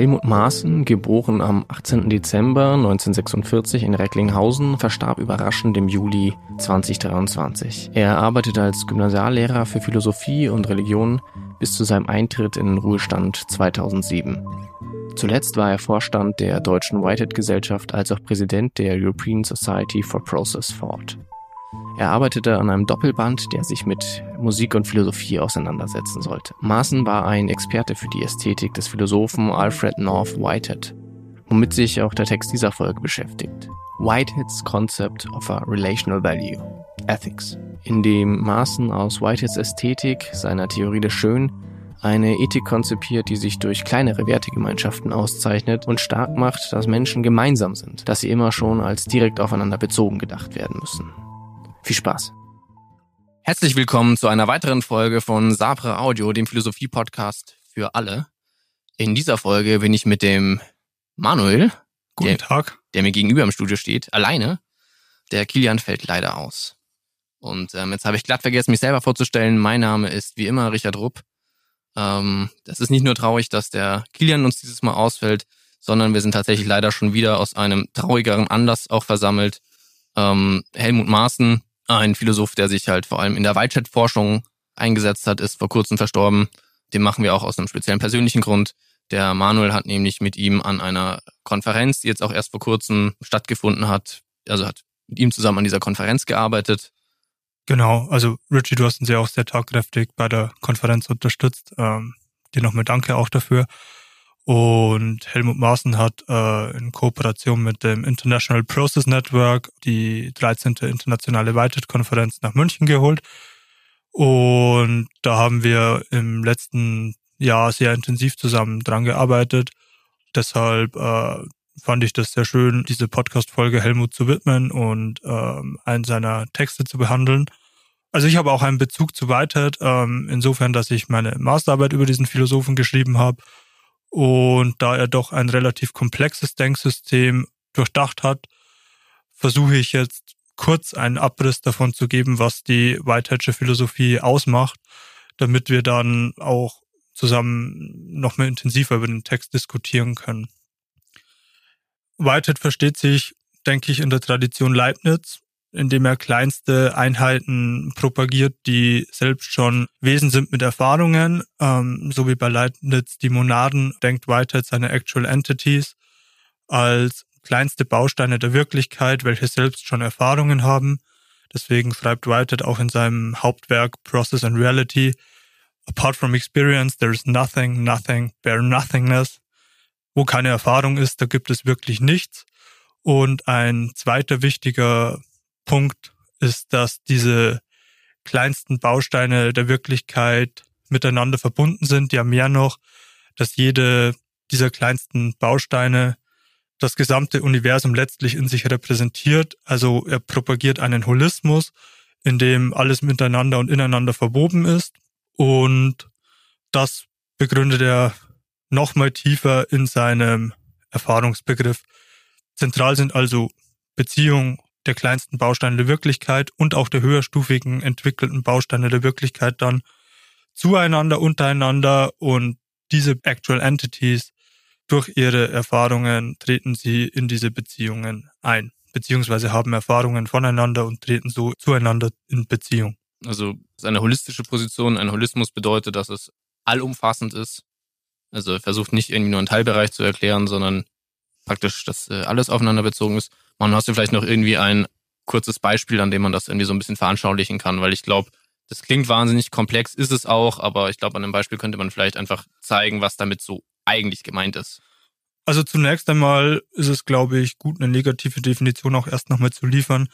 Helmut Maaßen, geboren am 18. Dezember 1946 in Recklinghausen, verstarb überraschend im Juli 2023. Er arbeitete als Gymnasiallehrer für Philosophie und Religion bis zu seinem Eintritt in den Ruhestand 2007. Zuletzt war er Vorstand der Deutschen Whitehead-Gesellschaft als auch Präsident der European Society for Process Thought. Er arbeitete an einem Doppelband, der sich mit Musik und Philosophie auseinandersetzen sollte. Maaßen war ein Experte für die Ästhetik des Philosophen Alfred North Whitehead, womit sich auch der Text dieser Folge beschäftigt. Whiteheads Concept of a Relational Value, Ethics, in dem Maaßen aus Whiteheads Ästhetik, seiner Theorie des Schönen, eine Ethik konzipiert, die sich durch kleinere Wertegemeinschaften auszeichnet und stark macht, dass Menschen gemeinsam sind, dass sie immer schon als direkt aufeinander bezogen gedacht werden müssen. Viel Spaß. Herzlich willkommen zu einer weiteren Folge von Sabre Audio, dem Philosophie-Podcast für alle. In dieser Folge bin ich mit dem Manuel, Guten der, Tag. der mir gegenüber im Studio steht, alleine. Der Kilian fällt leider aus. Und ähm, jetzt habe ich glatt vergessen, mich selber vorzustellen. Mein Name ist wie immer Richard Rupp. Ähm, das ist nicht nur traurig, dass der Kilian uns dieses Mal ausfällt, sondern wir sind tatsächlich leider schon wieder aus einem traurigeren Anlass auch versammelt. Ähm, Helmut Maaßen, ein Philosoph, der sich halt vor allem in der Weitchat-Forschung eingesetzt hat, ist vor kurzem verstorben. Den machen wir auch aus einem speziellen persönlichen Grund. Der Manuel hat nämlich mit ihm an einer Konferenz, die jetzt auch erst vor kurzem stattgefunden hat, also hat mit ihm zusammen an dieser Konferenz gearbeitet. Genau, also Richie, du hast uns ja auch sehr tatkräftig bei der Konferenz unterstützt. Ähm, dir nochmal danke auch dafür. Und Helmut Maaßen hat äh, in Kooperation mit dem International Process Network die 13. internationale Whitehead-Konferenz nach München geholt. Und da haben wir im letzten Jahr sehr intensiv zusammen dran gearbeitet. Deshalb äh, fand ich das sehr schön, diese Podcast-Folge Helmut zu widmen und ähm, einen seiner Texte zu behandeln. Also ich habe auch einen Bezug zu Whitehead, ähm, insofern, dass ich meine Masterarbeit über diesen Philosophen geschrieben habe und da er doch ein relativ komplexes Denksystem durchdacht hat, versuche ich jetzt kurz einen Abriss davon zu geben, was die Whiteheadsche Philosophie ausmacht, damit wir dann auch zusammen noch mehr intensiver über den Text diskutieren können. Whitehead versteht sich, denke ich, in der Tradition Leibniz indem er kleinste Einheiten propagiert, die selbst schon Wesen sind mit Erfahrungen, ähm, so wie bei Leibniz die Monaden, denkt Whitehead seine Actual Entities als kleinste Bausteine der Wirklichkeit, welche selbst schon Erfahrungen haben. Deswegen schreibt Whitehead auch in seinem Hauptwerk Process and Reality, Apart from experience, there is nothing, nothing, bare nothingness. Wo keine Erfahrung ist, da gibt es wirklich nichts. Und ein zweiter wichtiger Punkt ist, dass diese kleinsten Bausteine der Wirklichkeit miteinander verbunden sind. Ja, mehr noch, dass jede dieser kleinsten Bausteine das gesamte Universum letztlich in sich repräsentiert. Also er propagiert einen Holismus, in dem alles miteinander und ineinander verwoben ist. Und das begründet er nochmal tiefer in seinem Erfahrungsbegriff. Zentral sind also Beziehung, der kleinsten Bausteine der Wirklichkeit und auch der höherstufigen entwickelten Bausteine der Wirklichkeit dann zueinander, untereinander und diese Actual Entities durch ihre Erfahrungen treten sie in diese Beziehungen ein, beziehungsweise haben Erfahrungen voneinander und treten so zueinander in Beziehung. Also eine holistische Position, ein Holismus bedeutet, dass es allumfassend ist. Also er versucht nicht irgendwie nur einen Teilbereich zu erklären, sondern praktisch, dass äh, alles aufeinander bezogen ist. Man hast du vielleicht noch irgendwie ein kurzes Beispiel, an dem man das irgendwie so ein bisschen veranschaulichen kann, weil ich glaube, das klingt wahnsinnig komplex, ist es auch, aber ich glaube, an einem Beispiel könnte man vielleicht einfach zeigen, was damit so eigentlich gemeint ist. Also zunächst einmal ist es, glaube ich, gut, eine negative Definition auch erst nochmal zu liefern.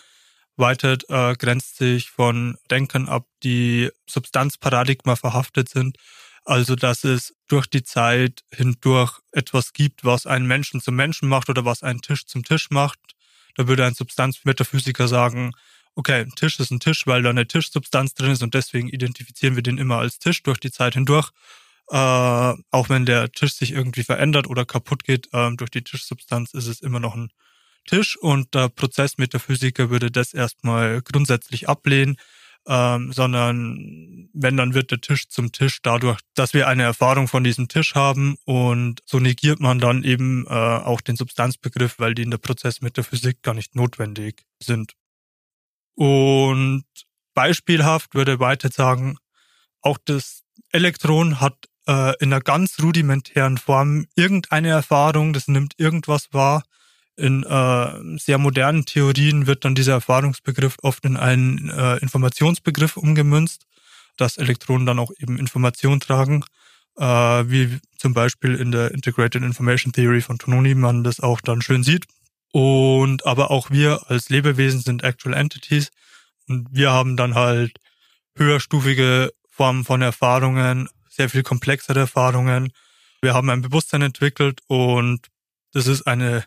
Whitehead äh, grenzt sich von Denken ab, die Substanzparadigma verhaftet sind. Also, dass es durch die Zeit hindurch etwas gibt, was einen Menschen zum Menschen macht oder was einen Tisch zum Tisch macht, da würde ein Substanzmetaphysiker sagen, okay, ein Tisch ist ein Tisch, weil da eine Tischsubstanz drin ist und deswegen identifizieren wir den immer als Tisch durch die Zeit hindurch. Äh, auch wenn der Tisch sich irgendwie verändert oder kaputt geht, äh, durch die Tischsubstanz ist es immer noch ein Tisch und der Prozessmetaphysiker würde das erstmal grundsätzlich ablehnen. Ähm, sondern wenn, dann wird der Tisch zum Tisch dadurch, dass wir eine Erfahrung von diesem Tisch haben und so negiert man dann eben äh, auch den Substanzbegriff, weil die in der Prozessmetaphysik gar nicht notwendig sind. Und beispielhaft würde Whitehead sagen, auch das Elektron hat äh, in einer ganz rudimentären Form irgendeine Erfahrung, das nimmt irgendwas wahr. In äh, sehr modernen Theorien wird dann dieser Erfahrungsbegriff oft in einen äh, Informationsbegriff umgemünzt, dass Elektronen dann auch eben Information tragen, äh, wie zum Beispiel in der Integrated Information Theory von Tononi man das auch dann schön sieht. Und aber auch wir als Lebewesen sind Actual Entities und wir haben dann halt höherstufige Formen von Erfahrungen, sehr viel komplexere Erfahrungen. Wir haben ein Bewusstsein entwickelt und das ist eine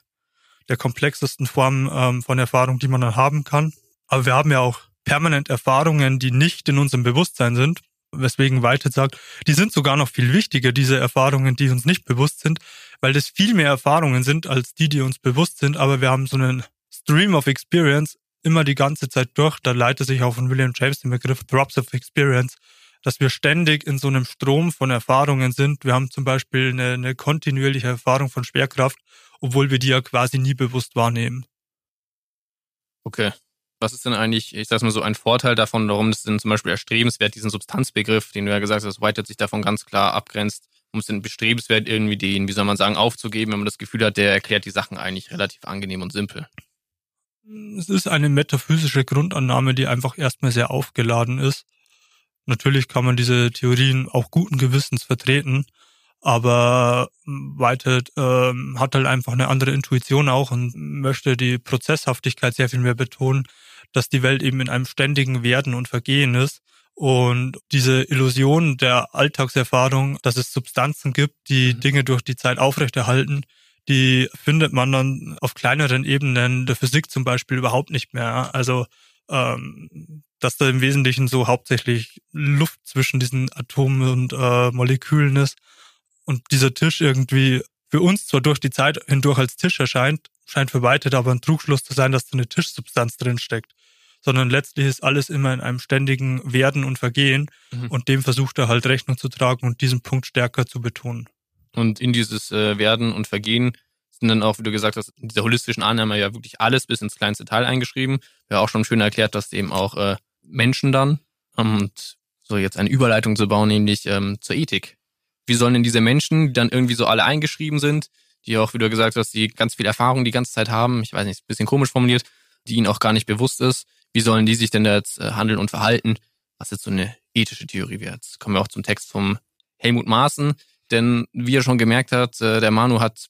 der komplexesten Formen ähm, von Erfahrung, die man dann haben kann. Aber wir haben ja auch permanent Erfahrungen, die nicht in unserem Bewusstsein sind, weswegen Whitehead sagt, die sind sogar noch viel wichtiger, diese Erfahrungen, die uns nicht bewusst sind, weil das viel mehr Erfahrungen sind als die, die uns bewusst sind, aber wir haben so einen Stream of Experience immer die ganze Zeit durch. Da leitet sich auch von William James den Begriff Drops of Experience dass wir ständig in so einem Strom von Erfahrungen sind. Wir haben zum Beispiel eine, eine kontinuierliche Erfahrung von Schwerkraft, obwohl wir die ja quasi nie bewusst wahrnehmen. Okay. Was ist denn eigentlich, ich sag mal so, ein Vorteil davon, warum es denn zum Beispiel erstrebenswert, diesen Substanzbegriff, den du ja gesagt hast, Whitehead sich davon ganz klar abgrenzt, um es denn bestrebenswert irgendwie den, wie soll man sagen, aufzugeben, wenn man das Gefühl hat, der erklärt die Sachen eigentlich relativ angenehm und simpel? Es ist eine metaphysische Grundannahme, die einfach erstmal sehr aufgeladen ist. Natürlich kann man diese Theorien auch guten Gewissens vertreten, aber Whitehead ähm, hat halt einfach eine andere Intuition auch und möchte die Prozesshaftigkeit sehr viel mehr betonen, dass die Welt eben in einem ständigen Werden und Vergehen ist. Und diese Illusion der Alltagserfahrung, dass es Substanzen gibt, die mhm. Dinge durch die Zeit aufrechterhalten, die findet man dann auf kleineren Ebenen der Physik zum Beispiel überhaupt nicht mehr. Also ähm, dass da im Wesentlichen so hauptsächlich Luft zwischen diesen Atomen und äh, Molekülen ist und dieser Tisch irgendwie für uns zwar durch die Zeit hindurch als Tisch erscheint, scheint für Whitehead aber ein Trugschluss zu sein, dass da eine Tischsubstanz drin steckt, sondern letztlich ist alles immer in einem ständigen Werden und Vergehen mhm. und dem versucht er halt Rechnung zu tragen und diesen Punkt stärker zu betonen. Und in dieses äh, Werden und Vergehen sind dann auch, wie du gesagt hast, in dieser holistischen Annahme ja wirklich alles bis ins kleinste Teil eingeschrieben. Ja, auch schon schön erklärt, dass eben auch äh, Menschen dann und so jetzt eine Überleitung zu bauen, nämlich ähm, zur Ethik. Wie sollen denn diese Menschen, die dann irgendwie so alle eingeschrieben sind, die auch, wie du gesagt hast, die ganz viel Erfahrung die ganze Zeit haben, ich weiß nicht, bisschen komisch formuliert, die ihnen auch gar nicht bewusst ist, wie sollen die sich denn da jetzt äh, handeln und verhalten, was jetzt so eine ethische Theorie wäre. Jetzt kommen wir auch zum Text vom Helmut Maaßen, denn wie er schon gemerkt hat, äh, der Manu hat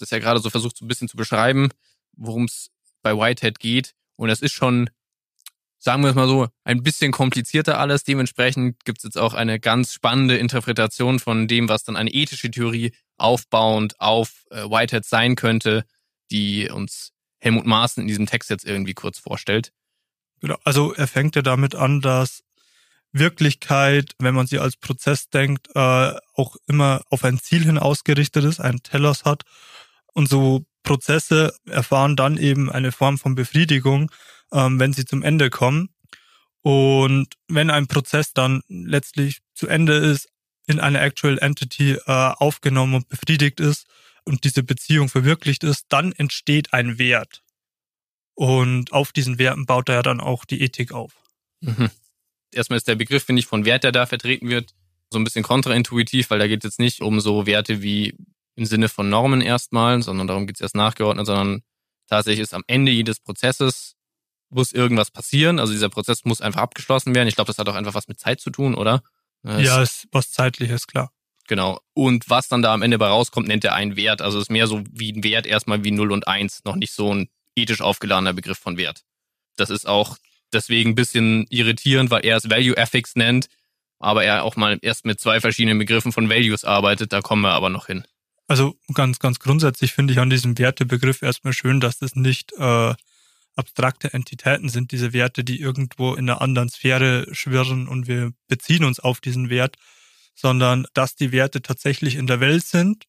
das ja gerade so versucht, so ein bisschen zu beschreiben, worum es bei Whitehead geht. Und das ist schon, sagen wir es mal so, ein bisschen komplizierter alles. Dementsprechend gibt es jetzt auch eine ganz spannende Interpretation von dem, was dann eine ethische Theorie aufbauend auf äh, Whitehead sein könnte, die uns Helmut Maaßen in diesem Text jetzt irgendwie kurz vorstellt. Genau, also er fängt ja damit an, dass Wirklichkeit, wenn man sie als Prozess denkt, äh, auch immer auf ein Ziel hin ausgerichtet ist, einen Telos hat und so Prozesse erfahren dann eben eine Form von Befriedigung, ähm, wenn sie zum Ende kommen. Und wenn ein Prozess dann letztlich zu Ende ist, in eine Actual Entity äh, aufgenommen und befriedigt ist und diese Beziehung verwirklicht ist, dann entsteht ein Wert. Und auf diesen Werten baut er dann auch die Ethik auf. Mhm. Erstmal ist der Begriff, finde ich, von Wert, der da vertreten wird, so ein bisschen kontraintuitiv, weil da geht es jetzt nicht um so Werte wie im Sinne von Normen erstmal, sondern darum geht es erst nachgeordnet, sondern tatsächlich ist am Ende jedes Prozesses muss irgendwas passieren. Also dieser Prozess muss einfach abgeschlossen werden. Ich glaube, das hat auch einfach was mit Zeit zu tun, oder? Das ja, ist was zeitliches, klar. Genau. Und was dann da am Ende bei rauskommt, nennt er einen Wert. Also es ist mehr so wie ein Wert erstmal wie 0 und 1, noch nicht so ein ethisch aufgeladener Begriff von Wert. Das ist auch deswegen ein bisschen irritierend, weil er es Value Ethics nennt, aber er auch mal erst mit zwei verschiedenen Begriffen von Values arbeitet. Da kommen wir aber noch hin. Also ganz, ganz grundsätzlich finde ich an diesem Wertebegriff erstmal schön, dass das nicht äh, abstrakte Entitäten sind, diese Werte, die irgendwo in einer anderen Sphäre schwirren und wir beziehen uns auf diesen Wert, sondern dass die Werte tatsächlich in der Welt sind,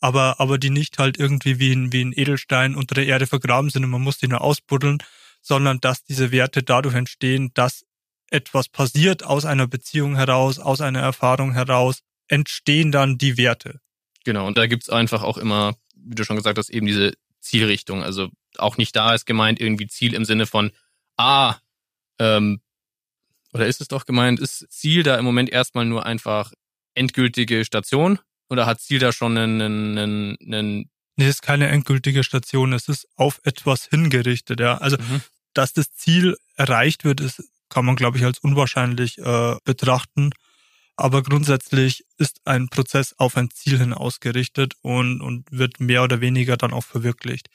aber, aber die nicht halt irgendwie wie ein, wie ein Edelstein unter der Erde vergraben sind und man muss die nur ausbuddeln, sondern dass diese Werte dadurch entstehen, dass etwas passiert aus einer Beziehung heraus, aus einer Erfahrung heraus, entstehen dann die Werte. Genau, und da gibt's einfach auch immer, wie du schon gesagt hast, eben diese Zielrichtung. Also auch nicht da ist gemeint irgendwie Ziel im Sinne von, ah, ähm, oder ist es doch gemeint, ist Ziel da im Moment erstmal nur einfach endgültige Station? Oder hat Ziel da schon einen, einen, einen Nee, es ist keine endgültige Station, es ist auf etwas hingerichtet, ja. Also, mhm. dass das Ziel erreicht wird, ist, kann man, glaube ich, als unwahrscheinlich äh, betrachten. Aber grundsätzlich ist ein Prozess auf ein Ziel hin ausgerichtet und, und wird mehr oder weniger dann auch verwirklicht.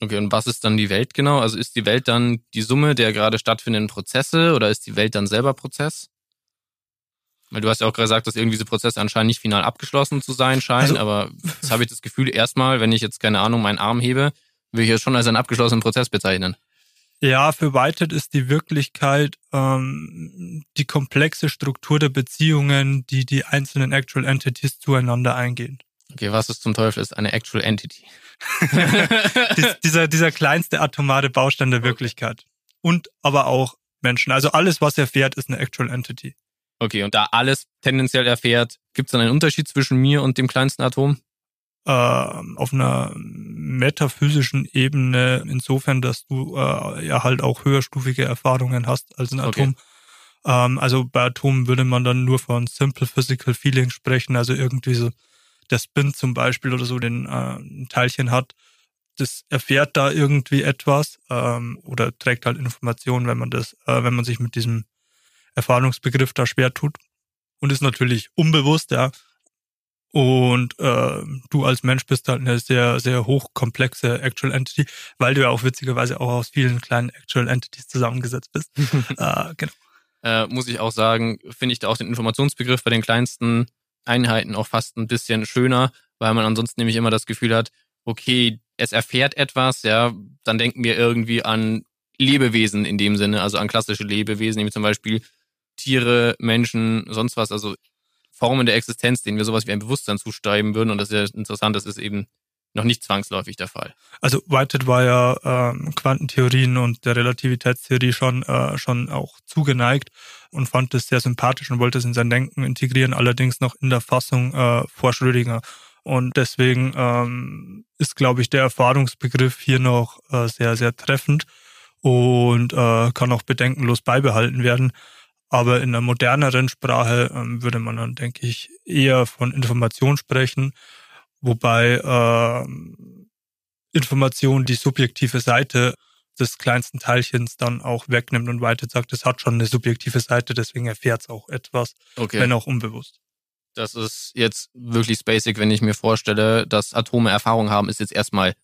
Okay, und was ist dann die Welt genau? Also ist die Welt dann die Summe der gerade stattfindenden Prozesse oder ist die Welt dann selber Prozess? Weil du hast ja auch gesagt, dass irgendwie diese Prozesse anscheinend nicht final abgeschlossen zu sein scheinen, also, aber jetzt habe ich das Gefühl, erstmal, wenn ich jetzt keine Ahnung meinen Arm hebe, will ich es schon als einen abgeschlossenen Prozess bezeichnen. Ja, für Whitehead ist die Wirklichkeit ähm, die komplexe Struktur der Beziehungen, die die einzelnen Actual Entities zueinander eingehen. Okay, was ist zum Teufel ist eine Actual Entity? Dies, dieser, dieser kleinste atomare Baustein der Wirklichkeit. Und aber auch Menschen. Also alles, was erfährt, ist eine Actual Entity. Okay, und da alles tendenziell erfährt, gibt es dann einen Unterschied zwischen mir und dem kleinsten Atom? Äh, auf einer metaphysischen Ebene, insofern, dass du äh, ja halt auch höherstufige Erfahrungen hast als ein Atom. Okay. Ähm, also bei Atomen würde man dann nur von Simple Physical Feeling sprechen, also irgendwie so der Spin zum Beispiel oder so den äh, ein Teilchen hat. Das erfährt da irgendwie etwas ähm, oder trägt halt Informationen, wenn man das, äh, wenn man sich mit diesem Erfahrungsbegriff da schwer tut und ist natürlich unbewusst, ja. Und äh, du als Mensch bist halt eine sehr, sehr hochkomplexe Actual Entity, weil du ja auch witzigerweise auch aus vielen kleinen Actual Entities zusammengesetzt bist. äh, genau. Äh, muss ich auch sagen, finde ich da auch den Informationsbegriff bei den kleinsten Einheiten auch fast ein bisschen schöner, weil man ansonsten nämlich immer das Gefühl hat, okay, es erfährt etwas, ja, dann denken wir irgendwie an Lebewesen in dem Sinne, also an klassische Lebewesen, nämlich zum Beispiel Tiere, Menschen, sonst was, also Formen der Existenz, denen wir sowas wie ein Bewusstsein zuschreiben würden. Und das ist ja interessant, das ist eben noch nicht zwangsläufig der Fall. Also Whitehead war ja ähm, Quantentheorien und der Relativitätstheorie schon, äh, schon auch zugeneigt und fand es sehr sympathisch und wollte es in sein Denken integrieren, allerdings noch in der Fassung äh, vor Schrödinger. Und deswegen ähm, ist, glaube ich, der Erfahrungsbegriff hier noch äh, sehr, sehr treffend und äh, kann auch bedenkenlos beibehalten werden. Aber in einer moderneren Sprache ähm, würde man dann, denke ich, eher von Information sprechen, wobei äh, Information die subjektive Seite des kleinsten Teilchens dann auch wegnimmt und weiter sagt, es hat schon eine subjektive Seite, deswegen erfährt es auch etwas, okay. wenn auch unbewusst. Das ist jetzt wirklich basic, wenn ich mir vorstelle, dass Atome Erfahrung haben, ist jetzt erstmal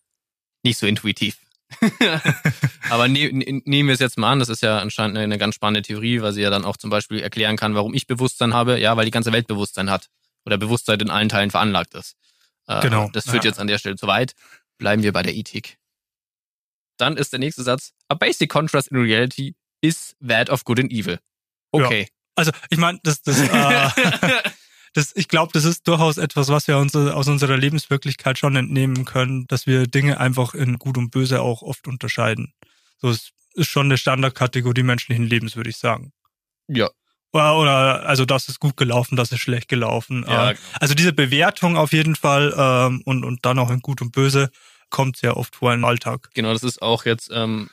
nicht so intuitiv. Aber ne, ne, nehmen wir es jetzt mal an, das ist ja anscheinend eine, eine ganz spannende Theorie, weil sie ja dann auch zum Beispiel erklären kann, warum ich Bewusstsein habe. Ja, weil die ganze Welt Bewusstsein hat oder Bewusstsein in allen Teilen veranlagt ist. Äh, genau. Das führt ja. jetzt an der Stelle zu weit. Bleiben wir bei der Ethik. Dann ist der nächste Satz, a basic contrast in reality is that of good and evil. Okay. Ja. Also ich meine, das, das äh, das, ich glaube, das ist durchaus etwas, was wir uns aus unserer Lebenswirklichkeit schon entnehmen können, dass wir Dinge einfach in Gut und Böse auch oft unterscheiden. So es ist schon eine Standardkategorie menschlichen Lebens, würde ich sagen. Ja. Oder, also das ist gut gelaufen, das ist schlecht gelaufen. Ja, ähm. Also diese Bewertung auf jeden Fall ähm, und, und dann auch in Gut und Böse kommt sehr oft vor im Alltag. Genau, das ist auch jetzt, ähm,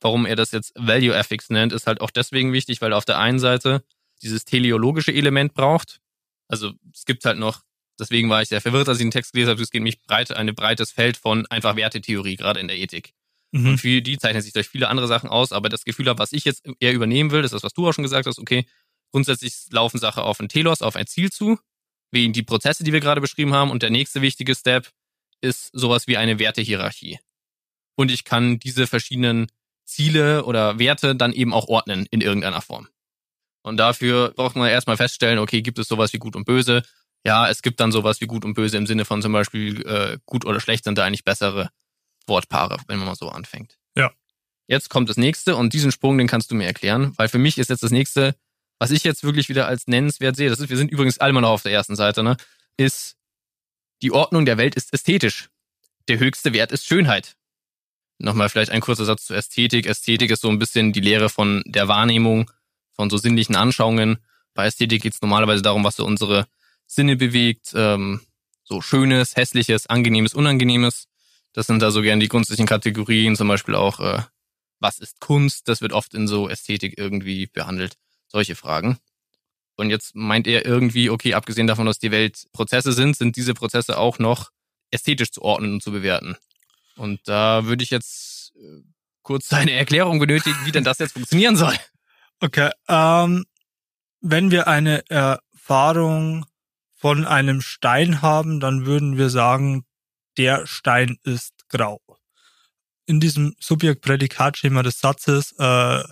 warum er das jetzt Value Ethics nennt, ist halt auch deswegen wichtig, weil er auf der einen Seite dieses teleologische Element braucht, also es gibt halt noch, deswegen war ich sehr verwirrt, als ich den Text gelesen habe, es geht nämlich breit, ein breites Feld von einfach Wertetheorie, gerade in der Ethik. Mhm. Und für die zeichnet sich durch viele andere Sachen aus, aber das Gefühl habe, was ich jetzt eher übernehmen will, ist das, was du auch schon gesagt hast, okay, grundsätzlich laufen Sachen auf ein Telos, auf ein Ziel zu, wegen die Prozesse, die wir gerade beschrieben haben. Und der nächste wichtige Step ist sowas wie eine Wertehierarchie. Und ich kann diese verschiedenen Ziele oder Werte dann eben auch ordnen in irgendeiner Form. Und dafür braucht man erstmal feststellen, okay, gibt es sowas wie gut und böse? Ja, es gibt dann sowas wie gut und böse im Sinne von zum Beispiel äh, gut oder schlecht sind da eigentlich bessere Wortpaare, wenn man mal so anfängt. Ja. Jetzt kommt das nächste und diesen Sprung, den kannst du mir erklären, weil für mich ist jetzt das nächste, was ich jetzt wirklich wieder als nennenswert sehe, das ist, wir sind übrigens alle mal noch auf der ersten Seite, ne, ist, die Ordnung der Welt ist ästhetisch. Der höchste Wert ist Schönheit. Nochmal vielleicht ein kurzer Satz zur Ästhetik. Ästhetik ist so ein bisschen die Lehre von der Wahrnehmung von so sinnlichen Anschauungen. Bei Ästhetik geht es normalerweise darum, was so unsere Sinne bewegt, ähm, so Schönes, Hässliches, Angenehmes, Unangenehmes. Das sind da so gern die grundsätzlichen Kategorien, zum Beispiel auch, äh, was ist Kunst? Das wird oft in so Ästhetik irgendwie behandelt. Solche Fragen. Und jetzt meint er irgendwie, okay, abgesehen davon, dass die Welt Prozesse sind, sind diese Prozesse auch noch ästhetisch zu ordnen und zu bewerten. Und da würde ich jetzt äh, kurz eine Erklärung benötigen, wie denn das jetzt funktionieren soll. Okay, ähm, wenn wir eine Erfahrung von einem Stein haben, dann würden wir sagen, der Stein ist grau. In diesem Subjekt-Prädikat-Schema des Satzes, äh,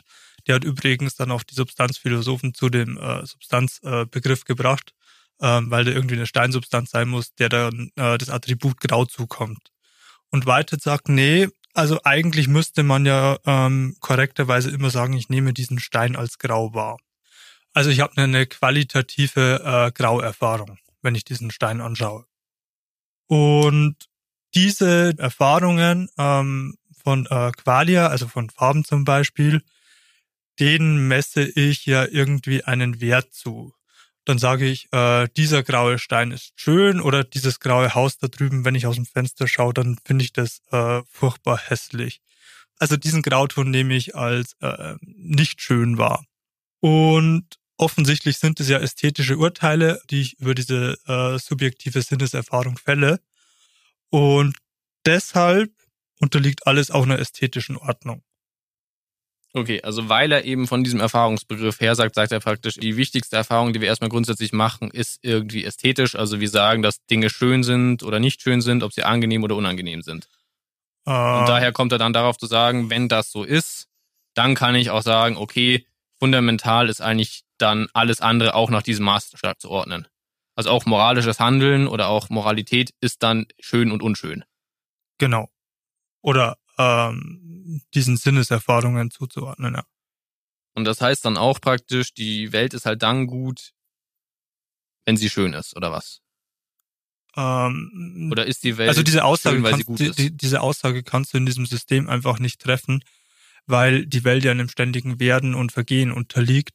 der hat übrigens dann auch die Substanzphilosophen zu dem äh, Substanzbegriff gebracht, äh, weil der irgendwie eine Steinsubstanz sein muss, der dann äh, das Attribut grau zukommt. Und Whitehead sagt, nee, also eigentlich müsste man ja ähm, korrekterweise immer sagen, ich nehme diesen Stein als grau wahr. Also ich habe eine qualitative äh, Grauerfahrung, wenn ich diesen Stein anschaue. Und diese Erfahrungen ähm, von äh, Qualia, also von Farben zum Beispiel, denen messe ich ja irgendwie einen Wert zu. Dann sage ich, äh, dieser graue Stein ist schön oder dieses graue Haus da drüben, wenn ich aus dem Fenster schaue, dann finde ich das äh, furchtbar hässlich. Also diesen Grauton nehme ich als äh, nicht schön wahr. Und offensichtlich sind es ja ästhetische Urteile, die ich über diese äh, subjektive Sinneserfahrung fälle. Und deshalb unterliegt alles auch einer ästhetischen Ordnung. Okay, also weil er eben von diesem Erfahrungsbegriff her sagt, sagt er praktisch, die wichtigste Erfahrung, die wir erstmal grundsätzlich machen, ist irgendwie ästhetisch. Also wir sagen, dass Dinge schön sind oder nicht schön sind, ob sie angenehm oder unangenehm sind. Uh. Und daher kommt er dann darauf zu sagen, wenn das so ist, dann kann ich auch sagen, okay, fundamental ist eigentlich dann alles andere auch nach diesem Maßstab zu ordnen. Also auch moralisches Handeln oder auch Moralität ist dann schön und unschön. Genau. Oder ähm, diesen Sinneserfahrungen zuzuordnen, ja. Und das heißt dann auch praktisch, die Welt ist halt dann gut, wenn sie schön ist, oder was? Ähm, oder ist die Welt also diese Aussage schön, weil kannst, sie gut ist? Die, diese Aussage kannst du in diesem System einfach nicht treffen, weil die Welt ja einem ständigen Werden und Vergehen unterliegt.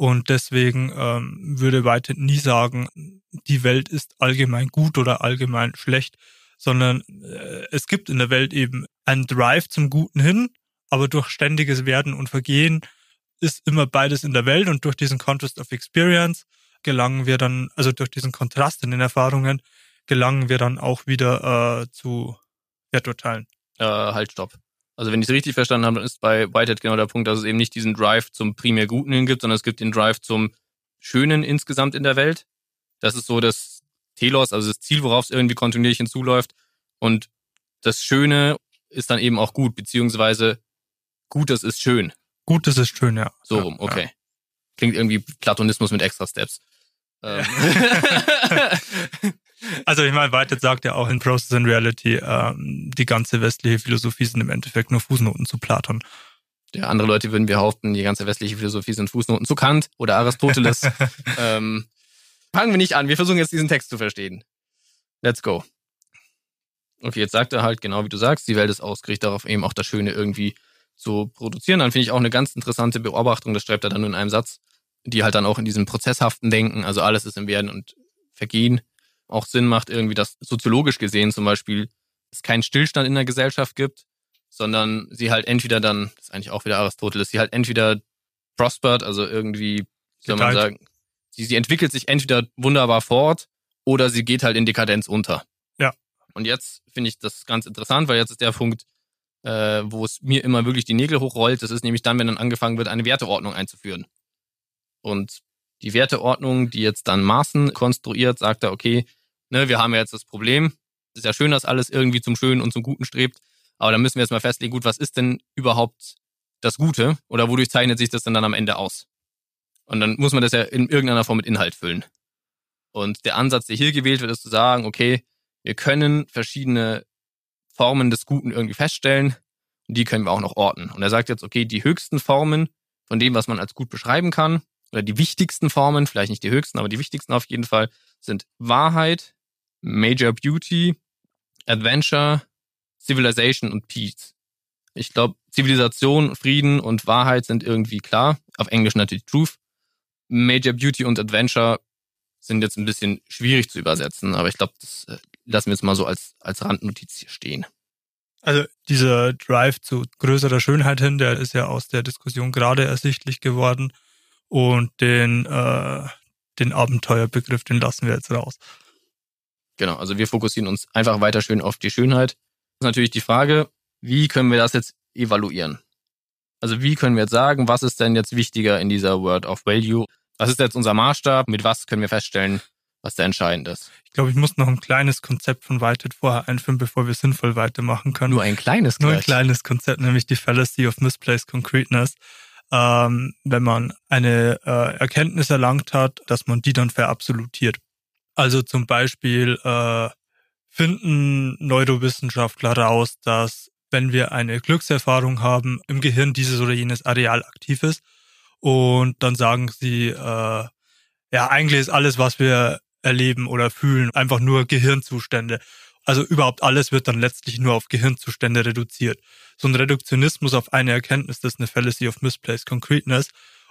Und deswegen ähm, würde Whitehead nie sagen, die Welt ist allgemein gut oder allgemein schlecht, sondern äh, es gibt in der Welt eben einen Drive zum Guten hin, aber durch ständiges Werden und Vergehen ist immer beides in der Welt und durch diesen Contrast of Experience gelangen wir dann, also durch diesen Kontrast in den Erfahrungen, gelangen wir dann auch wieder äh, zu Werturteilen. Äh, halt, stopp. Also wenn ich es richtig verstanden habe, dann ist bei Whitehead genau der Punkt, dass es eben nicht diesen Drive zum primär Guten hin gibt, sondern es gibt den Drive zum Schönen insgesamt in der Welt. Das ist so das Telos, also das Ziel, worauf es irgendwie kontinuierlich hinzuläuft. Und das Schöne ist dann eben auch gut, beziehungsweise Gutes ist schön. Gutes ist schön, ja. So rum, okay. Ja. Klingt irgendwie Platonismus mit extra Steps. Ähm. Also ich meine, Whitehead sagt ja auch in Process and Reality, ähm, die ganze westliche Philosophie sind im Endeffekt nur Fußnoten zu Platon. Ja, andere Leute würden behaupten, die ganze westliche Philosophie sind Fußnoten zu Kant oder Aristoteles. ähm, fangen wir nicht an, wir versuchen jetzt diesen Text zu verstehen. Let's go. Okay, jetzt sagt er halt genau wie du sagst, die Welt ist ausgerichtet darauf, eben auch das Schöne irgendwie zu produzieren. Dann finde ich auch eine ganz interessante Beobachtung, das schreibt er dann nur in einem Satz, die halt dann auch in diesem prozesshaften Denken, also alles ist im Werden und Vergehen, auch Sinn macht, irgendwie, dass soziologisch gesehen zum Beispiel es keinen Stillstand in der Gesellschaft gibt, sondern sie halt entweder dann, das ist eigentlich auch wieder Aristoteles, sie halt entweder prospert, also irgendwie, soll man sagen, sie, sie entwickelt sich entweder wunderbar fort oder sie geht halt in Dekadenz unter. Ja. Und jetzt finde ich das ganz interessant, weil jetzt ist der Punkt, äh, wo es mir immer wirklich die Nägel hochrollt. Das ist nämlich dann, wenn dann angefangen wird, eine Werteordnung einzuführen. Und die Werteordnung, die jetzt dann Maßen konstruiert, sagt er, okay, ne, wir haben ja jetzt das Problem. Es ist ja schön, dass alles irgendwie zum Schönen und zum Guten strebt. Aber dann müssen wir jetzt mal festlegen, gut, was ist denn überhaupt das Gute? Oder wodurch zeichnet sich das denn dann am Ende aus? Und dann muss man das ja in irgendeiner Form mit Inhalt füllen. Und der Ansatz, der hier gewählt wird, ist zu sagen, okay, wir können verschiedene Formen des Guten irgendwie feststellen und die können wir auch noch orten. Und er sagt jetzt, okay, die höchsten Formen von dem, was man als gut beschreiben kann, oder die wichtigsten Formen, vielleicht nicht die höchsten, aber die wichtigsten auf jeden Fall, sind Wahrheit, Major Beauty, Adventure, Civilization und Peace. Ich glaube, Zivilisation, Frieden und Wahrheit sind irgendwie klar. auf Englisch natürlich Truth. Major Beauty und Adventure sind jetzt ein bisschen schwierig zu übersetzen, aber ich glaube, das äh, lassen wir jetzt mal so als, als Randnotiz hier stehen. Also dieser Drive zu größerer Schönheit hin, der ist ja aus der Diskussion gerade ersichtlich geworden. Und den, äh, den Abenteuerbegriff, den lassen wir jetzt raus. Genau, also wir fokussieren uns einfach weiter schön auf die Schönheit. Das ist natürlich die Frage, wie können wir das jetzt evaluieren? Also wie können wir jetzt sagen, was ist denn jetzt wichtiger in dieser Word of Value? Was ist jetzt unser Maßstab? Mit was können wir feststellen, was da entscheidend ist? Ich glaube, ich muss noch ein kleines Konzept von Whitehead vorher einführen, bevor wir sinnvoll weitermachen können. Nur ein kleines Nur ein kleines Konzept, nämlich die Fallacy of Misplaced Concreteness. Ähm, wenn man eine äh, Erkenntnis erlangt hat, dass man die dann verabsolutiert. Also zum Beispiel äh, finden Neurowissenschaftler raus, dass wenn wir eine Glückserfahrung haben, im Gehirn dieses oder jenes Areal aktiv ist und dann sagen sie, äh, ja, eigentlich ist alles, was wir erleben oder fühlen, einfach nur Gehirnzustände. Also überhaupt alles wird dann letztlich nur auf Gehirnzustände reduziert. So ein Reduktionismus auf eine Erkenntnis, das ist eine Fallacy of Misplaced Concreteness.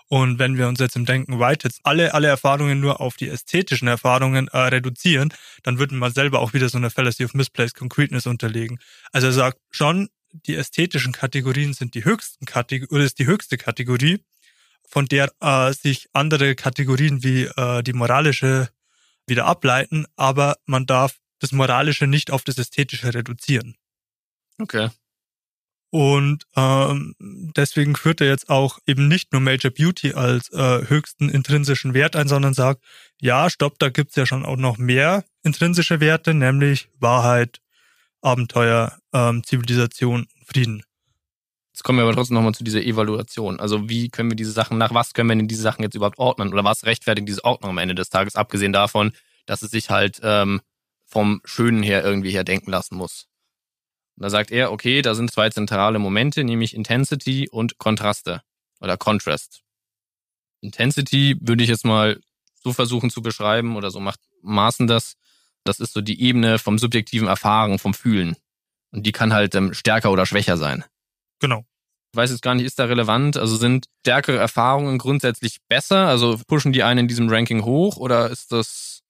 Und wenn wir uns jetzt im Denken Whiteheads alle, alle Erfahrungen nur auf die ästhetischen Erfahrungen äh, reduzieren, dann würden wir selber auch wieder so eine Fallacy of Misplaced Concreteness unterlegen. Also er sagt schon, die ästhetischen Kategorien sind die höchsten Kategorien, oder ist die höchste Kategorie von der äh, sich andere Kategorien wie äh, die moralische wieder ableiten, aber man darf das Moralische nicht auf das Ästhetische reduzieren. Okay. Und ähm, deswegen führt er jetzt auch eben nicht nur Major Beauty als äh, höchsten intrinsischen Wert ein, sondern sagt, ja, stopp, da gibt's ja schon auch noch mehr intrinsische Werte, nämlich Wahrheit, Abenteuer, ähm, Zivilisation, Frieden. Jetzt kommen wir aber trotzdem nochmal zu dieser Evaluation. Also wie können wir diese Sachen, nach was können wir denn diese Sachen jetzt überhaupt ordnen? Oder was rechtfertigt diese Ordnung am Ende des Tages, abgesehen davon, dass es sich halt ähm, vom Schönen her irgendwie her denken lassen muss? Und da sagt er, okay, da sind zwei zentrale Momente, nämlich Intensity und Kontraste oder Contrast. Intensity würde ich jetzt mal so versuchen zu beschreiben oder so macht Maßen das. Das ist so die Ebene vom subjektiven Erfahren, vom Fühlen. Und die kann halt ähm, stärker oder schwächer sein. Genau. Ich weiß jetzt gar nicht, ist da relevant? Also sind stärkere Erfahrungen grundsätzlich besser? Also pushen die einen in diesem Ranking hoch oder ist das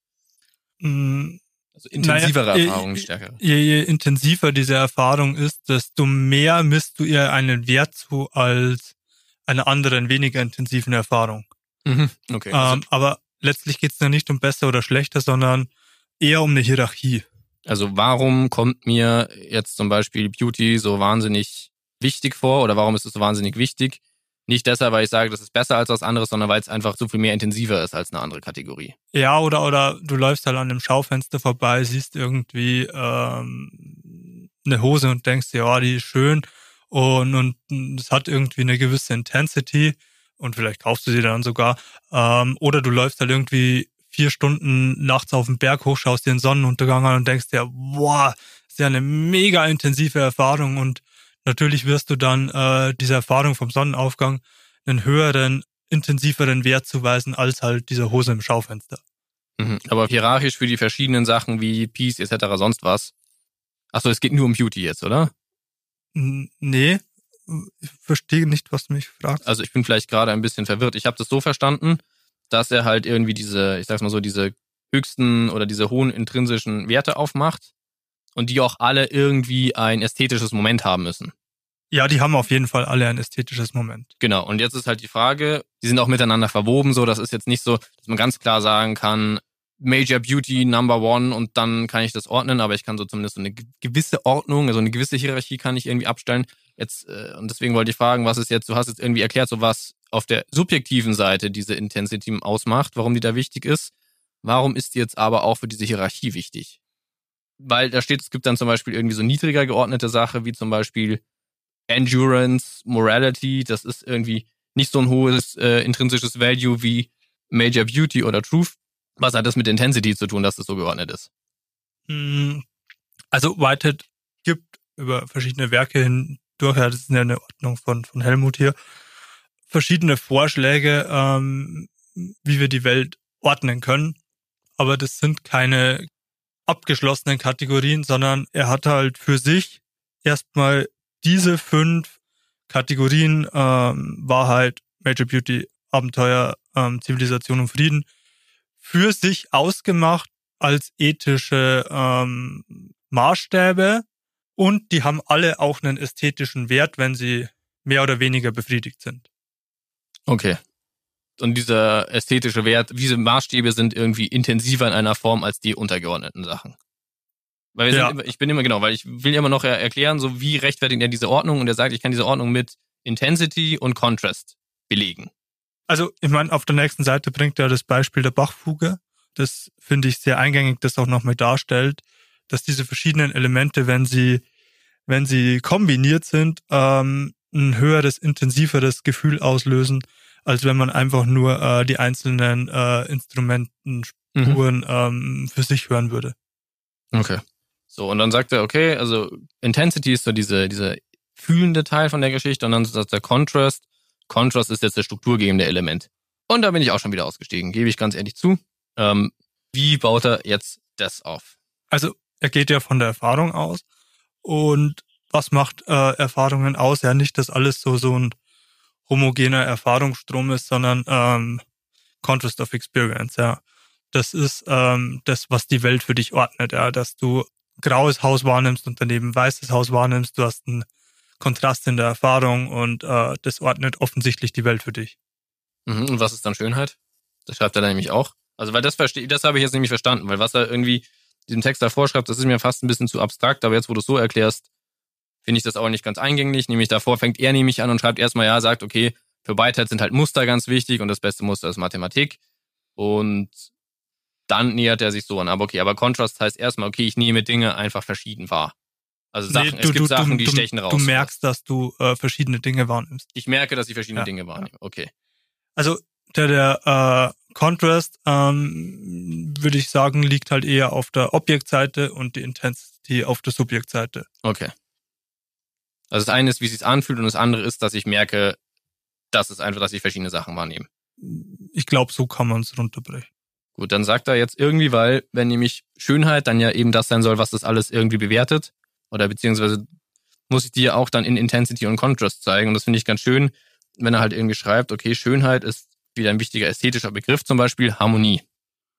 mm, also intensivere naja, Erfahrungen stärker? Je, je intensiver diese Erfahrung ist, desto mehr misst du ihr einen Wert zu als einer anderen, weniger intensiven Erfahrung. Mhm, okay. Ähm, aber letztlich geht es da nicht um besser oder schlechter, sondern eher um eine Hierarchie. Also warum kommt mir jetzt zum Beispiel Beauty so wahnsinnig wichtig vor oder warum ist es so wahnsinnig wichtig? Nicht deshalb, weil ich sage, das ist besser als was anderes, sondern weil es einfach so viel mehr intensiver ist als eine andere Kategorie. Ja, oder, oder du läufst halt an einem Schaufenster vorbei, siehst irgendwie ähm, eine Hose und denkst dir, oh, die ist schön und, und es hat irgendwie eine gewisse Intensity und vielleicht kaufst du sie dann sogar. Ähm, oder du läufst halt irgendwie vier Stunden nachts auf den Berg hoch, schaust dir den Sonnenuntergang an und denkst dir, wow, ist ja eine mega intensive Erfahrung und Natürlich wirst du dann äh, dieser Erfahrung vom Sonnenaufgang einen höheren, intensiveren Wert zuweisen als halt dieser Hose im Schaufenster. Mhm. Aber hierarchisch für die verschiedenen Sachen wie Peace etc. sonst was. Achso, es geht nur um Beauty jetzt, oder? Nee, ich verstehe nicht, was du mich fragst. Also ich bin vielleicht gerade ein bisschen verwirrt. Ich habe das so verstanden, dass er halt irgendwie diese, ich sag's mal so, diese höchsten oder diese hohen intrinsischen Werte aufmacht und die auch alle irgendwie ein ästhetisches Moment haben müssen. Ja, die haben auf jeden Fall alle ein ästhetisches Moment. Genau. Und jetzt ist halt die Frage, die sind auch miteinander verwoben, so. Das ist jetzt nicht so, dass man ganz klar sagen kann, Major Beauty Number One und dann kann ich das ordnen, aber ich kann so zumindest so eine gewisse Ordnung, also eine gewisse Hierarchie kann ich irgendwie abstellen. Jetzt, äh, und deswegen wollte ich fragen, was ist jetzt, du hast jetzt irgendwie erklärt, so was auf der subjektiven Seite diese Intensity ausmacht, warum die da wichtig ist. Warum ist die jetzt aber auch für diese Hierarchie wichtig? Weil da steht, es gibt dann zum Beispiel irgendwie so niedriger geordnete Sache, wie zum Beispiel Endurance, Morality, das ist irgendwie nicht so ein hohes äh, intrinsisches Value wie Major Beauty oder Truth. Was hat das mit Intensity zu tun, dass das so geordnet ist? Hm, also Whitehead gibt über verschiedene Werke hindurch, ja, das ist ja eine Ordnung von, von Helmut hier, verschiedene Vorschläge, ähm, wie wir die Welt ordnen können. Aber das sind keine abgeschlossenen Kategorien, sondern er hat halt für sich erstmal diese fünf Kategorien ähm, Wahrheit, Major Beauty Abenteuer ähm, Zivilisation und Frieden für sich ausgemacht als ethische ähm, Maßstäbe und die haben alle auch einen ästhetischen Wert, wenn sie mehr oder weniger befriedigt sind. Okay. Und dieser ästhetische Wert, diese Maßstäbe sind irgendwie intensiver in einer Form als die untergeordneten Sachen. Weil wir ja. sind, ich bin immer genau, weil ich will immer noch erklären, so wie rechtfertigt er diese Ordnung und er sagt, ich kann diese Ordnung mit Intensity und Contrast belegen. Also, ich meine, auf der nächsten Seite bringt er das Beispiel der Bachfuge. Das finde ich sehr eingängig, das auch nochmal darstellt, dass diese verschiedenen Elemente, wenn sie, wenn sie kombiniert sind, ähm, ein höheres, intensiveres Gefühl auslösen, als wenn man einfach nur äh, die einzelnen äh, Instrumentenspuren mhm. ähm, für sich hören würde. Okay. So, und dann sagt er, okay, also Intensity ist so diese, dieser fühlende Teil von der Geschichte und dann sagt der Contrast Contrast ist jetzt das strukturgebende Element. Und da bin ich auch schon wieder ausgestiegen, gebe ich ganz ehrlich zu. Ähm, wie baut er jetzt das auf? Also er geht ja von der Erfahrung aus. Und was macht äh, Erfahrungen aus? Ja, nicht, dass alles so so ein homogener Erfahrungsstrom ist, sondern ähm, Contrast of Experience, ja. Das ist ähm, das, was die Welt für dich ordnet, ja, dass du graues Haus wahrnimmst und daneben weißes Haus wahrnimmst, du hast ein Kontrast in der Erfahrung und äh, das ordnet offensichtlich die Welt für dich. Mhm, und was ist dann Schönheit? Das schreibt er dann nämlich auch. Also, weil das verstehe, das habe ich jetzt nämlich verstanden, weil was er irgendwie diesem Text da vorschreibt, das ist mir fast ein bisschen zu abstrakt, aber jetzt, wo du es so erklärst, finde ich das auch nicht ganz eingänglich. Nämlich davor fängt er nämlich an und schreibt erstmal, ja, sagt, okay, für Beitheit sind halt Muster ganz wichtig und das beste Muster ist Mathematik. Und dann nähert er sich so an. Aber okay, aber Contrast heißt erstmal, okay, ich nehme Dinge einfach verschieden wahr. Also Sachen, nee, du, es gibt du, Sachen, die du, stechen raus. Du merkst, dass du äh, verschiedene Dinge wahrnimmst. Ich merke, dass ich verschiedene ja. Dinge wahrnehme. Okay. Also der, der äh, Contrast, ähm, würde ich sagen, liegt halt eher auf der Objektseite und die Intensity auf der Subjektseite. Okay. Also das eine ist, wie es sich anfühlt und das andere ist, dass ich merke, dass es einfach, dass ich verschiedene Sachen wahrnehme. Ich glaube, so kann man es runterbrechen. Gut, dann sagt er jetzt irgendwie, weil wenn nämlich Schönheit dann ja eben das sein soll, was das alles irgendwie bewertet, oder beziehungsweise muss ich dir auch dann in Intensity und Contrast zeigen. Und das finde ich ganz schön, wenn er halt irgendwie schreibt, okay, Schönheit ist wieder ein wichtiger ästhetischer Begriff, zum Beispiel Harmonie.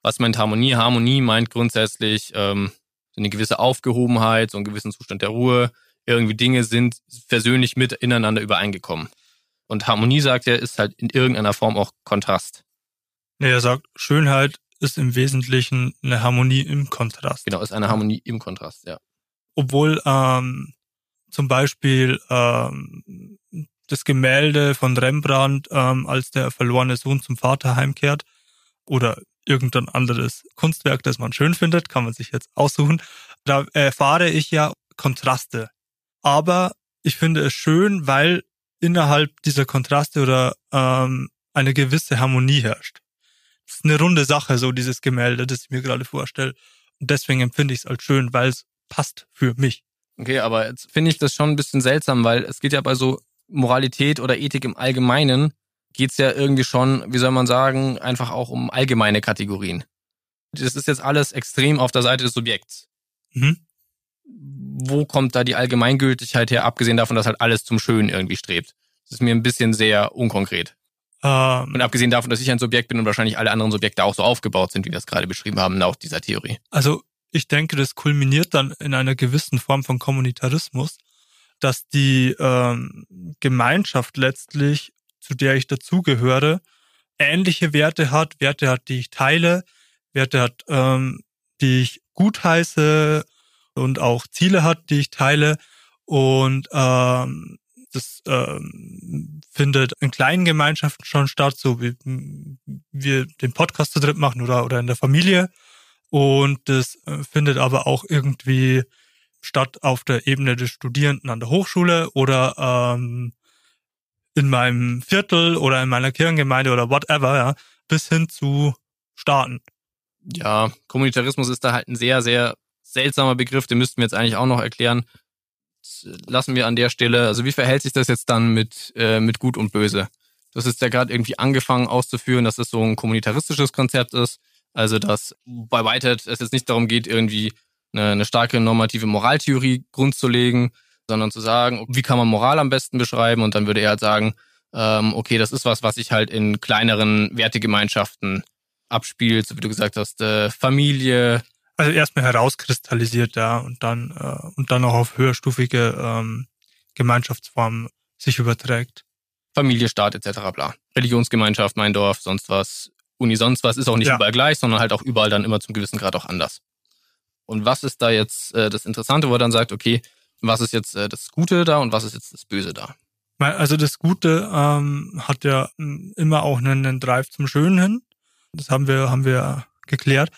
Was meint Harmonie? Harmonie meint grundsätzlich ähm, eine gewisse Aufgehobenheit, so einen gewissen Zustand der Ruhe. Irgendwie Dinge sind persönlich mit ineinander übereingekommen. Und Harmonie, sagt er, ist halt in irgendeiner Form auch Kontrast. Nee, er sagt, Schönheit ist im Wesentlichen eine Harmonie im Kontrast. Genau, ist eine Harmonie im Kontrast, ja obwohl ähm, zum Beispiel ähm, das Gemälde von Rembrandt, ähm, als der verlorene Sohn zum Vater heimkehrt, oder irgendein anderes Kunstwerk, das man schön findet, kann man sich jetzt aussuchen. Da erfahre ich ja Kontraste. Aber ich finde es schön, weil innerhalb dieser Kontraste oder ähm, eine gewisse Harmonie herrscht. Das ist eine runde Sache, so dieses Gemälde, das ich mir gerade vorstelle. Und deswegen empfinde ich es als schön, weil es passt für mich. Okay, aber jetzt finde ich das schon ein bisschen seltsam, weil es geht ja bei so Moralität oder Ethik im Allgemeinen, geht's ja irgendwie schon, wie soll man sagen, einfach auch um allgemeine Kategorien. Das ist jetzt alles extrem auf der Seite des Subjekts. Mhm. Wo kommt da die Allgemeingültigkeit her, abgesehen davon, dass halt alles zum Schönen irgendwie strebt? Das ist mir ein bisschen sehr unkonkret. Ähm, und abgesehen davon, dass ich ein Subjekt bin und wahrscheinlich alle anderen Subjekte auch so aufgebaut sind, wie wir das gerade beschrieben haben, nach dieser Theorie. Also ich denke, das kulminiert dann in einer gewissen Form von Kommunitarismus, dass die ähm, Gemeinschaft letztlich, zu der ich dazugehöre, ähnliche Werte hat, Werte hat, die ich teile, Werte hat, ähm, die ich gutheiße und auch Ziele hat, die ich teile. Und ähm, das ähm, findet in kleinen Gemeinschaften schon statt, so wie wir den Podcast zu dritt machen oder, oder in der Familie. Und das äh, findet aber auch irgendwie statt auf der Ebene des Studierenden an der Hochschule oder ähm, in meinem Viertel oder in meiner Kirchengemeinde oder whatever, ja, bis hin zu Staaten. Ja, Kommunitarismus ist da halt ein sehr, sehr seltsamer Begriff, den müssten wir jetzt eigentlich auch noch erklären. Das lassen wir an der Stelle. Also wie verhält sich das jetzt dann mit, äh, mit Gut und Böse? Das ist ja gerade irgendwie angefangen auszuführen, dass es das so ein kommunitaristisches Konzept ist. Also, dass bei Whitehead es jetzt nicht darum geht, irgendwie eine, eine starke normative Moraltheorie grundzulegen, sondern zu sagen, wie kann man Moral am besten beschreiben? Und dann würde er halt sagen, ähm, okay, das ist was, was sich halt in kleineren Wertegemeinschaften abspielt, so wie du gesagt hast, äh, Familie. Also erstmal herauskristallisiert, ja, und dann, äh, und dann auch auf höherstufige ähm, Gemeinschaftsformen sich überträgt. Familie, Staat etc. bla. Religionsgemeinschaft, mein Dorf, sonst was, Uni, sonst was, ist auch nicht ja. überall gleich, sondern halt auch überall dann immer zum gewissen Grad auch anders. Und was ist da jetzt äh, das Interessante, wo er dann sagt, okay, was ist jetzt äh, das Gute da und was ist jetzt das Böse da? Also das Gute ähm, hat ja hm, immer auch einen, einen Drive zum Schönen hin. Das haben wir, haben wir geklärt.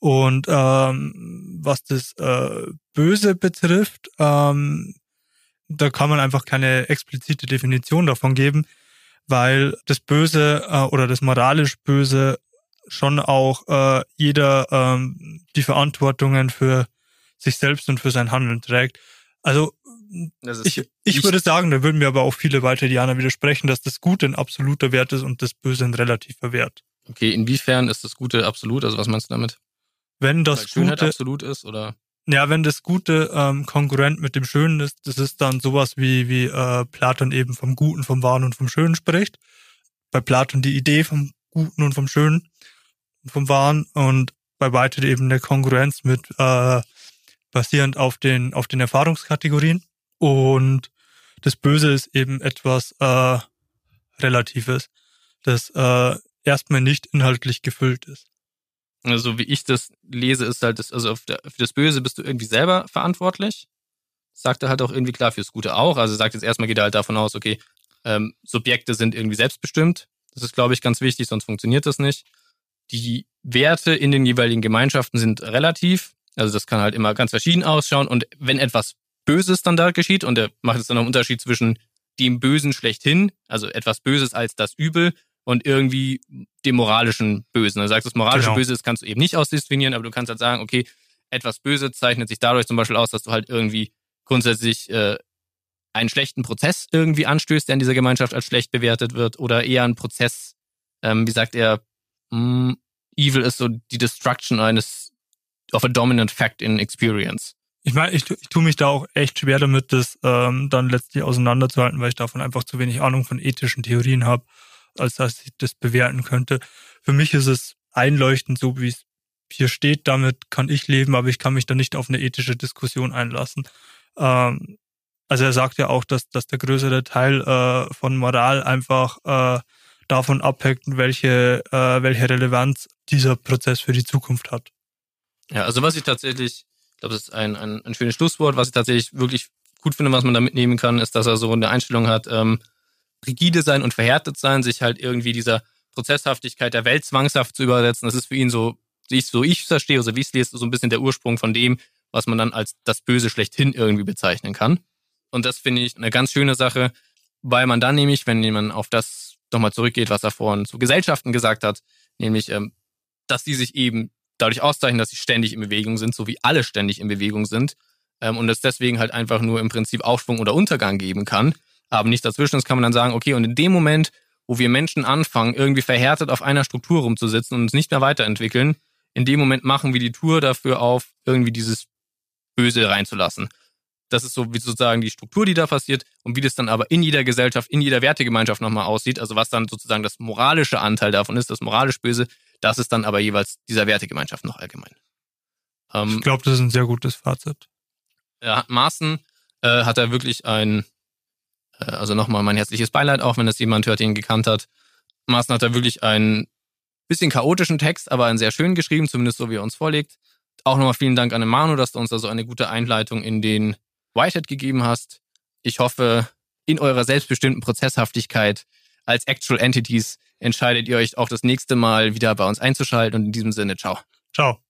Und ähm, was das äh, Böse betrifft, ähm, da kann man einfach keine explizite Definition davon geben, weil das Böse äh, oder das moralisch Böse schon auch äh, jeder ähm, die Verantwortungen für sich selbst und für sein Handeln trägt. Also ich, ich würde sagen, da würden mir aber auch viele weitere Dianer widersprechen, dass das Gute ein absoluter Wert ist und das Böse ein relativer Wert. Okay, inwiefern ist das Gute absolut? Also was meinst du damit? Wenn das Schönheit Gute absolut ist oder? Ja, wenn das Gute ähm, konkurrent mit dem Schönen ist, das ist dann sowas wie wie äh, Platon eben vom Guten, vom Wahren und vom Schönen spricht. Bei Platon die Idee vom Guten und vom Schönen vom Waren und bei weitem eben eine Konkurrenz mit äh, basierend auf den auf den Erfahrungskategorien und das Böse ist eben etwas äh, Relatives, das äh, erstmal nicht inhaltlich gefüllt ist. Also wie ich das lese, ist halt das, also der, für das Böse bist du irgendwie selber verantwortlich. Sagt er halt auch irgendwie klar fürs Gute auch. Also sagt jetzt erstmal geht er halt davon aus, okay, ähm, Subjekte sind irgendwie selbstbestimmt. Das ist, glaube ich, ganz wichtig, sonst funktioniert das nicht die Werte in den jeweiligen Gemeinschaften sind relativ. Also das kann halt immer ganz verschieden ausschauen. Und wenn etwas Böses dann da geschieht, und er macht es dann einen Unterschied zwischen dem Bösen schlechthin, also etwas Böses als das Übel, und irgendwie dem moralischen Bösen. Also sagst, das moralische genau. Böse das kannst du eben nicht ausdefinieren, aber du kannst halt sagen, okay, etwas Böse zeichnet sich dadurch zum Beispiel aus, dass du halt irgendwie grundsätzlich äh, einen schlechten Prozess irgendwie anstößt, der in dieser Gemeinschaft als schlecht bewertet wird, oder eher einen Prozess, ähm, wie sagt er, mh, mm, Evil ist so die Destruction eines of a dominant fact in experience. Ich meine, ich, ich tue mich da auch echt schwer damit, das ähm, dann letztlich auseinanderzuhalten, weil ich davon einfach zu wenig Ahnung von ethischen Theorien habe, als dass ich das bewerten könnte. Für mich ist es einleuchtend, so wie es hier steht, damit kann ich leben, aber ich kann mich da nicht auf eine ethische Diskussion einlassen. Ähm, also er sagt ja auch, dass, dass der größere Teil äh, von Moral einfach äh, davon abhängt, welche, äh, welche Relevanz dieser Prozess für die Zukunft hat. Ja, also was ich tatsächlich, ich glaube, das ist ein, ein, ein schönes Schlusswort, was ich tatsächlich wirklich gut finde, was man da mitnehmen kann, ist, dass er so eine Einstellung hat, ähm, rigide sein und verhärtet sein, sich halt irgendwie dieser Prozesshaftigkeit der Welt zwangshaft zu übersetzen. Das ist für ihn so, ich, so ich verstehe, also wie ich es lese, so ein bisschen der Ursprung von dem, was man dann als das Böse schlechthin irgendwie bezeichnen kann. Und das finde ich eine ganz schöne Sache, weil man dann nämlich, wenn man auf das nochmal zurückgeht, was er vorhin zu Gesellschaften gesagt hat, nämlich, ähm, dass die sich eben dadurch auszeichnen, dass sie ständig in Bewegung sind, so wie alle ständig in Bewegung sind, ähm, und es deswegen halt einfach nur im Prinzip Aufschwung oder Untergang geben kann, aber nicht dazwischen. Das kann man dann sagen, okay, und in dem Moment, wo wir Menschen anfangen, irgendwie verhärtet auf einer Struktur rumzusitzen und uns nicht mehr weiterentwickeln, in dem Moment machen wir die Tour dafür auf, irgendwie dieses Böse reinzulassen. Das ist so wie sozusagen die Struktur, die da passiert und wie das dann aber in jeder Gesellschaft, in jeder Wertegemeinschaft nochmal aussieht. Also was dann sozusagen das moralische Anteil davon ist, das moralisch Böse, das ist dann aber jeweils dieser Wertegemeinschaft noch allgemein. Ähm, ich glaube, das ist ein sehr gutes Fazit. Ja, Maaßen äh, hat er wirklich ein, also nochmal mein herzliches Beileid, auch wenn das jemand hört, den gekannt hat. Maaßen hat er wirklich einen bisschen chaotischen Text, aber einen sehr schön geschrieben, zumindest so wie er uns vorlegt. Auch nochmal vielen Dank an Manu, dass du uns da so eine gute Einleitung in den Whitehead gegeben hast. Ich hoffe, in eurer selbstbestimmten Prozesshaftigkeit als Actual Entities entscheidet ihr euch auch das nächste Mal wieder bei uns einzuschalten und in diesem Sinne, ciao. Ciao.